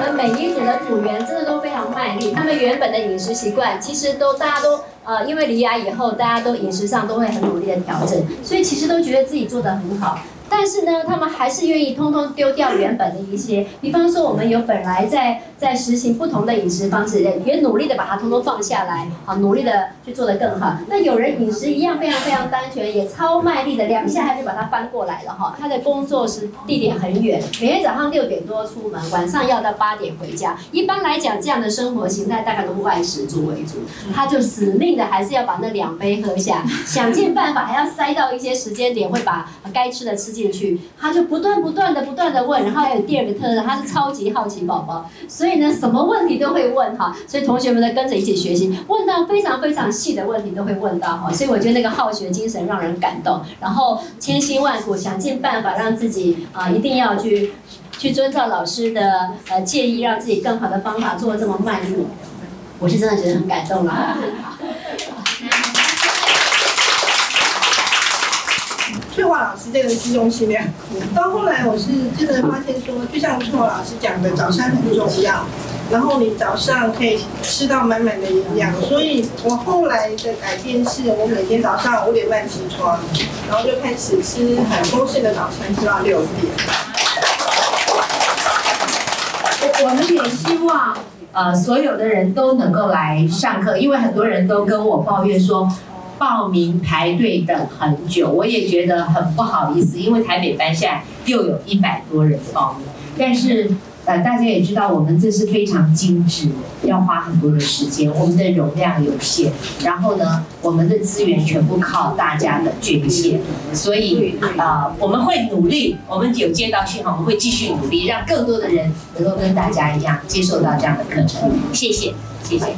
我们每一组的组员真的都非常卖力，他们原本的饮食习惯其实都大家都呃，因为离牙以后，大家都饮食上都会很努力的调整，所以其实都觉得自己做得很好。但是呢，他们还是愿意通通丢掉原本的一些，比方说我们有本来在在实行不同的饮食方式，也努力的把它通通放下来，好努力的去做得更好。那有人饮食一样非常非常单纯，也超卖力的，两下他就把它翻过来了哈。他的工作是地点很远，每天早上六点多出门，晚上要到八点回家。一般来讲，这样的生活形态大概都是外食族为主，他就死命的还是要把那两杯喝下，想尽办法还要塞到一些时间点，会把该吃的吃。进去，他就不断不断的不断的问，然后还有第二个特征，他是超级好奇宝宝，所以呢，什么问题都会问哈，所以同学们呢跟着一起学习，问到非常非常细的问题都会问到哈，所以我觉得那个好学精神让人感动，然后千辛万苦想尽办法让自己啊一定要去去遵照老师的呃建议，让自己更好的方法做这么慢入，我是真的觉得很感动了。老师这个是用心良苦，到后来我是真的发现说，就像春华老师讲的，早餐很重要，然后你早上可以吃到满满的营养，所以我后来的改变是我每天早上五点半起床，然后就开始吃很丰盛的早餐，吃到六点。我我们也希望呃所有的人都能够来上课，因为很多人都跟我抱怨说。报名排队等很久，我也觉得很不好意思，因为台北班现在又有一百多人报名，但是呃大家也知道我们这是非常精致，要花很多的时间，我们的容量有限，然后呢我们的资源全部靠大家的捐献，所以啊我们会努力，我们有接到信号，我们会继续努力，让更多的人能够跟大家一样接受到这样的课程。谢谢，谢谢。